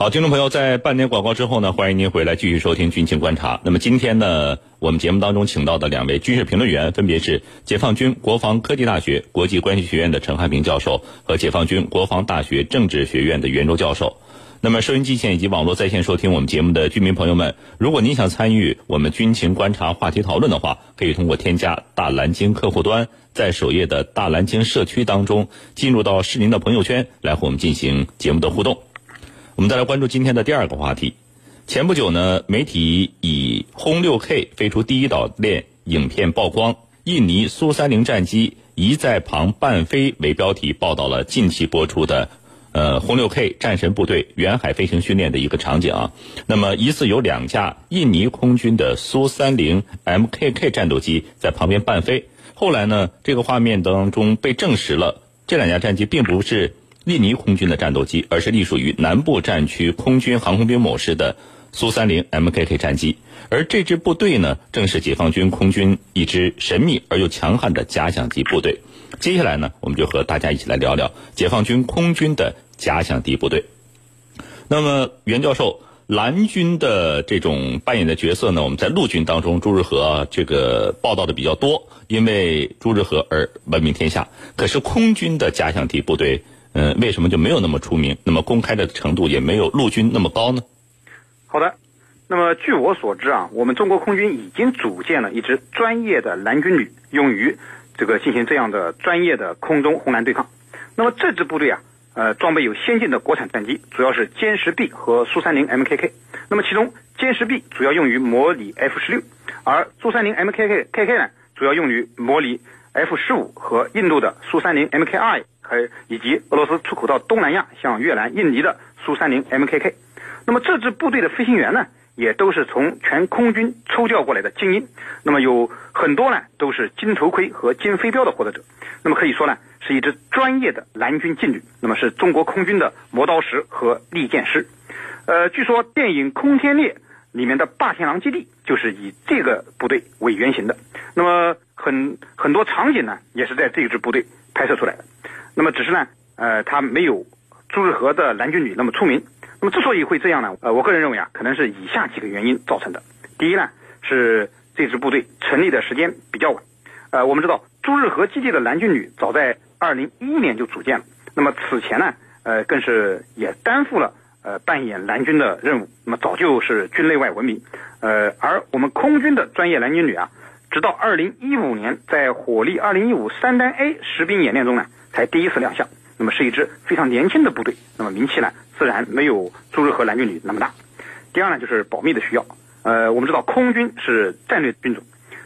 好，听众朋友，在半年广告之后呢，欢迎您回来继续收听军情观察。那么今天呢，我们节目当中请到的两位军事评论员，分别是解放军国防科技大学国际关系学院的陈汉平教授和解放军国防大学政治学院的袁周教授。那么收音机前以及网络在线收听我们节目的居民朋友们，如果您想参与我们军情观察话题讨论的话，可以通过添加大蓝鲸客户端，在首页的大蓝鲸社区当中，进入到是您的朋友圈来和我们进行节目的互动。我们再来关注今天的第二个话题。前不久呢，媒体以“轰六 K 飞出第一岛链”影片曝光，印尼苏三零战机一在旁伴飞为标题，报道了近期播出的呃“轰六 K 战神部队”远海飞行训练的一个场景啊。那么，疑似有两架印尼空军的苏三零 MKK 战斗机在旁边伴飞。后来呢，这个画面当中被证实了，这两架战机并不是。印尼空军的战斗机，而是隶属于南部战区空军航空兵某师的苏三零 MKK 战机，而这支部队呢，正是解放军空军一支神秘而又强悍的假想敌部队。接下来呢，我们就和大家一起来聊聊解放军空军的假想敌部队。那么，袁教授，蓝军的这种扮演的角色呢，我们在陆军当中，朱日和这个报道的比较多，因为朱日和而闻名天下。可是空军的假想敌部队。嗯，为什么就没有那么出名？那么公开的程度也没有陆军那么高呢？好的，那么据我所知啊，我们中国空军已经组建了一支专业的蓝军旅，用于这个进行这样的专业的空中红蓝对抗。那么这支部队啊，呃，装备有先进的国产战机，主要是歼十 B 和苏三零 MKK。那么其中歼十 B 主要用于模拟 F 十六，而苏三零 MKK KK 呢，主要用于模拟 F 十五和印度的苏三零 MKI。还以及俄罗斯出口到东南亚、像越南、印尼的苏三零 MKK，那么这支部队的飞行员呢，也都是从全空军抽调过来的精英，那么有很多呢都是金头盔和金飞镖的获得者，那么可以说呢是一支专业的蓝军劲旅，那么是中国空军的磨刀石和利剑师。呃，据说电影《空天猎》里面的霸天狼基地就是以这个部队为原型的，那么很很多场景呢也是在这支部队拍摄出来的。那么只是呢，呃，他没有朱日和的蓝军旅那么出名。那么之所以会这样呢，呃，我个人认为啊，可能是以下几个原因造成的。第一呢，是这支部队成立的时间比较晚。呃，我们知道朱日和基地的蓝军旅早在二零一一年就组建了。那么此前呢，呃，更是也担负了呃扮演蓝军的任务。那么早就是军内外闻名。呃，而我们空军的专业蓝军旅啊，直到二零一五年在火力二零一五三单 A 实兵演练中呢。才第一次亮相，那么是一支非常年轻的部队，那么名气呢自然没有朱日和蓝军旅那么大。第二呢就是保密的需要，呃，我们知道空军是战略军种，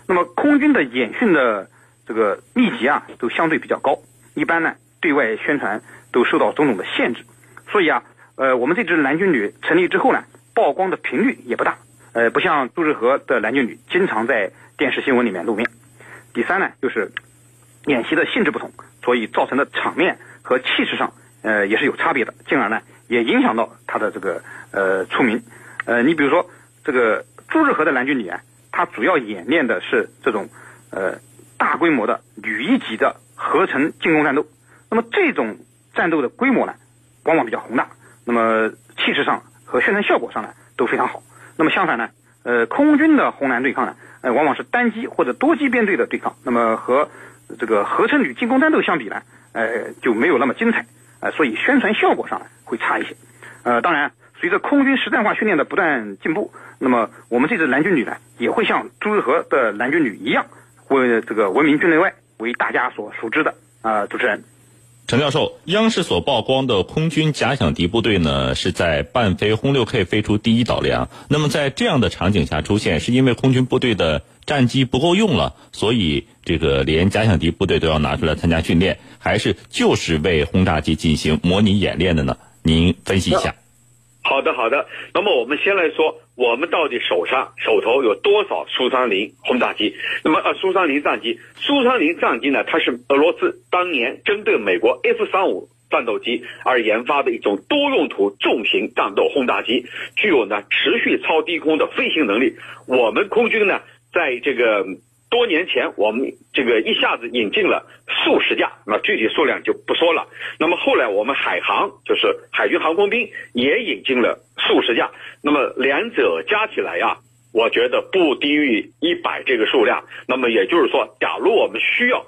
那么空军的演训的这个密集啊都相对比较高，一般呢对外宣传都受到种种的限制，所以啊，呃，我们这支蓝军旅成立之后呢，曝光的频率也不大，呃，不像朱日和的蓝军旅经常在电视新闻里面露面。第三呢就是演习的性质不同。所以造成的场面和气势上，呃，也是有差别的，进而呢，也影响到他的这个呃出名。呃，你比如说这个朱日和的蓝军旅啊，它主要演练的是这种呃大规模的旅一级的合成进攻战斗。那么这种战斗的规模呢，往往比较宏大，那么气势上和宣传效果上呢都非常好。那么相反呢，呃，空军的红蓝对抗呢，呃，往往是单机或者多机编队的对抗。那么和这个合成旅进攻战斗相比呢，呃，就没有那么精彩，呃，所以宣传效果上呢会差一些。呃，当然，随着空军实战化训练的不断进步，那么我们这支蓝军旅呢，也会像朱日和的蓝军旅一样，为这个闻名军内外，为大家所熟知的。啊，主持人。陈教授，央视所曝光的空军假想敌部队呢，是在伴飞轰六 K 飞出第一岛梁。那么在这样的场景下出现，是因为空军部队的战机不够用了，所以这个连假想敌部队都要拿出来参加训练，还是就是为轰炸机进行模拟演练的呢？您分析一下。好的，好的。那么我们先来说，我们到底手上手头有多少苏三零轰炸机？那么呃，苏三零战机，苏三零战机呢，它是俄罗斯当年针对美国 F 三五战斗机而研发的一种多用途重型战斗轰炸机，具有呢持续超低空的飞行能力。我们空军呢，在这个多年前我们这个一下子引进了数十架，那具体数量就不说了。那么后来我们海航就是海军航空兵也引进了数十架，那么两者加起来呀，我觉得不低于一百这个数量。那么也就是说，假如我们需要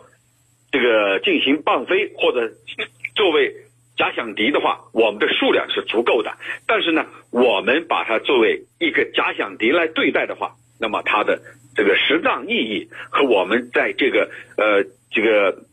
这个进行伴飞或者作为假想敌的话，我们的数量是足够的。但是呢，我们把它作为一个假想敌来对待的话，那么它的这个实战意义和我们在这个呃这个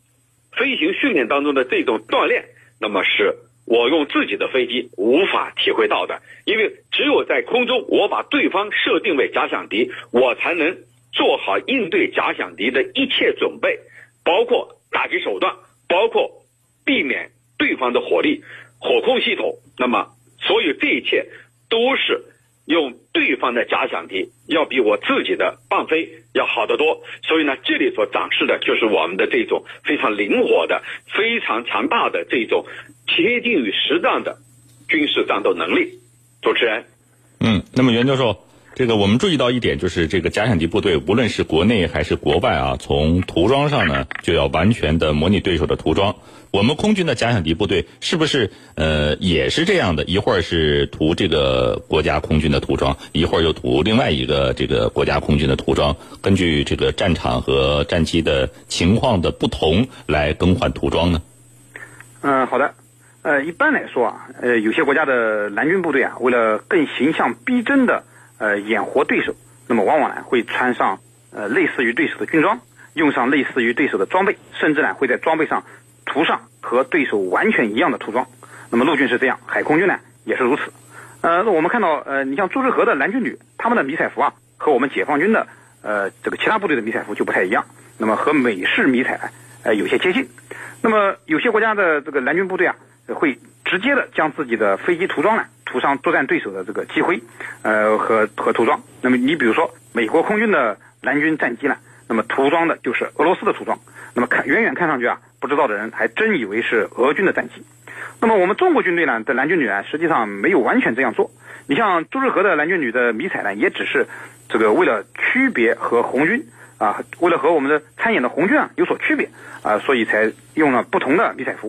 飞行训练当中的这种锻炼，那么是我用自己的飞机无法体会到的。因为只有在空中，我把对方设定为假想敌，我才能做好应对假想敌的一切准备，包括打击手段，包括避免对方的火力、火控系统。那么，所以这一切都是。用对方的假想敌要比我自己的伴飞要好得多，所以呢，这里所展示的就是我们的这种非常灵活的、非常强大的这种贴近于实战的军事战斗能力。主持人，嗯，那么袁教授。这个我们注意到一点，就是这个假想敌部队，无论是国内还是国外啊，从涂装上呢，就要完全的模拟对手的涂装。我们空军的假想敌部队是不是呃也是这样的？一会儿是涂这个国家空军的涂装，一会儿又涂另外一个这个国家空军的涂装，根据这个战场和战机的情况的不同来更换涂装呢？嗯，好的。呃，一般来说啊，呃，有些国家的蓝军部队啊，为了更形象逼真的。呃，演活对手，那么往往呢会穿上呃类似于对手的军装，用上类似于对手的装备，甚至呢会在装备上涂上和对手完全一样的涂装。那么陆军是这样，海空军呢也是如此。呃，那我们看到呃，你像朱之和的蓝军旅，他们的迷彩服啊和我们解放军的呃这个其他部队的迷彩服就不太一样，那么和美式迷彩呃有些接近。那么有些国家的这个蓝军部队啊会直接的将自己的飞机涂装呢。涂上作战对手的这个机徽，呃和和涂装。那么你比如说美国空军的蓝军战机呢，那么涂装的就是俄罗斯的涂装。那么看远远看上去啊，不知道的人还真以为是俄军的战机。那么我们中国军队呢的蓝军旅呢，实际上没有完全这样做。你像朱日和的蓝军旅的迷彩呢，也只是这个为了区别和红军啊，为了和我们的参演的红军啊有所区别啊，所以才用了不同的迷彩服。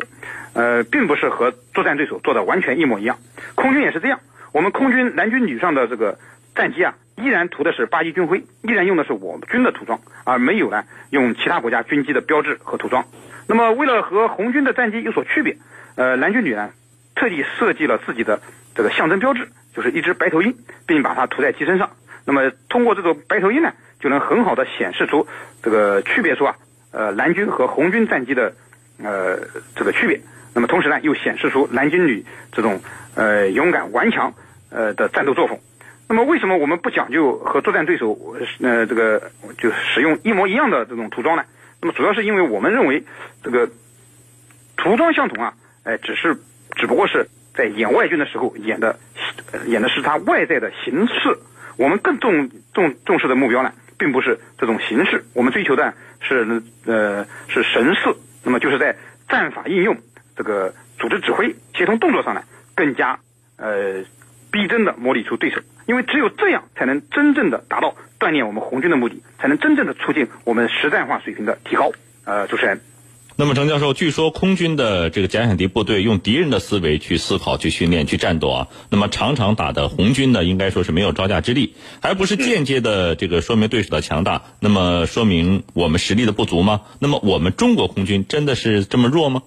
呃，并不是和作战对手做的完全一模一样。空军也是这样，我们空军蓝军旅上的这个战机啊，依然涂的是八一军徽，依然用的是我们军的涂装，而没有呢用其他国家军机的标志和涂装。那么，为了和红军的战机有所区别，呃，蓝军旅呢特地设计了自己的这个象征标志，就是一只白头鹰，并把它涂在机身上。那么，通过这个白头鹰呢，就能很好的显示出这个区别出啊，呃，蓝军和红军战机的呃这个区别。那么同时呢，又显示出蓝军旅这种呃勇敢顽强呃的战斗作风。那么为什么我们不讲究和作战对手呃这个就使用一模一样的这种涂装呢？那么主要是因为我们认为这个涂装相同啊，哎，只是只不过是在演外军的时候演的演的是它外在的形式。我们更重重重视的目标呢，并不是这种形式，我们追求的是呃是神似。那么就是在战法应用。这个组织指挥、协同动作上呢，更加呃逼真的模拟出对手，因为只有这样才能真正的达到锻炼我们红军的目的，才能真正的促进我们实战化水平的提高。呃，主持人。那么，程教授，据说空军的这个假想敌部队用敌人的思维去思考、去训练、去战斗啊，那么常常打的红军呢，应该说是没有招架之力，还不是间接的这个说明对手的强大，那么说明我们实力的不足吗？那么我们中国空军真的是这么弱吗？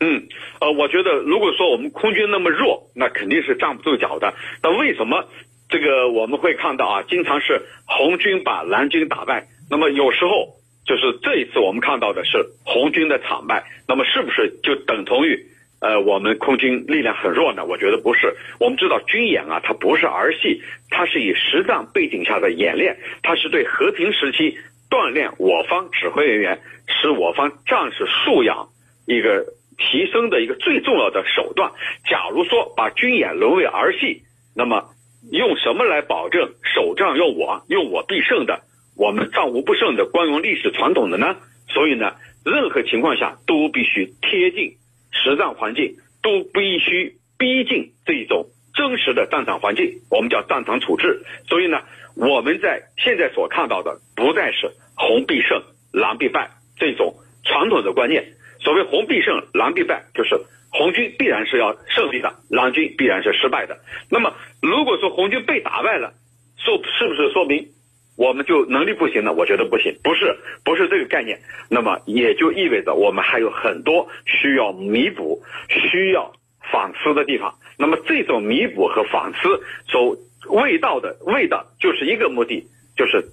嗯，呃，我觉得如果说我们空军那么弱，那肯定是站不住脚的。那为什么这个我们会看到啊，经常是红军把蓝军打败？那么有时候就是这一次我们看到的是红军的惨败，那么是不是就等同于呃我们空军力量很弱呢？我觉得不是。我们知道军演啊，它不是儿戏，它是以实战背景下的演练，它是对和平时期锻炼我方指挥人员，使我方战士素养一个。提升的一个最重要的手段。假如说把军演沦为儿戏，那么用什么来保证首战用我用我必胜的我们战无不胜的光荣历史传统的呢？所以呢，任何情况下都必须贴近实战环境，都必须逼近这一种真实的战场环境，我们叫战场处置。所以呢，我们在现在所看到的不再是红必胜，蓝必败这种传统的观念。所谓红必胜，狼必败，就是红军必然是要胜利的，狼军必然是失败的。那么如果说红军被打败了，说是不是说明我们就能力不行了？我觉得不行，不是，不是这个概念。那么也就意味着我们还有很多需要弥补、需要反思的地方。那么这种弥补和反思所味道的味道，就是一个目的，就是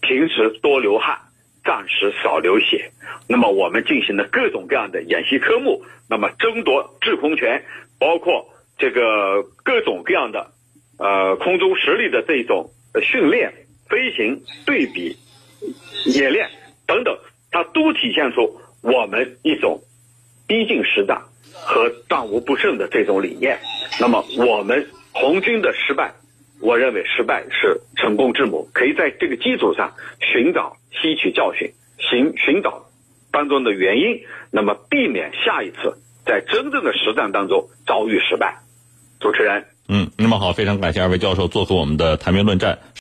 平时多流汗，暂时少流血。那么我们进行了各种各样的演习科目，那么争夺制空权，包括这个各种各样的呃空中实力的这种训练、飞行、对比、演练等等，它都体现出我们一种逼近实战和战无不胜的这种理念。那么我们红军的失败。我认为失败是成功之母，可以在这个基础上寻找、吸取教训，寻寻找当中的原因，那么避免下一次在真正的实战当中遭遇失败。主持人，嗯，那么好，非常感谢二位教授做出我们的谈兵论战。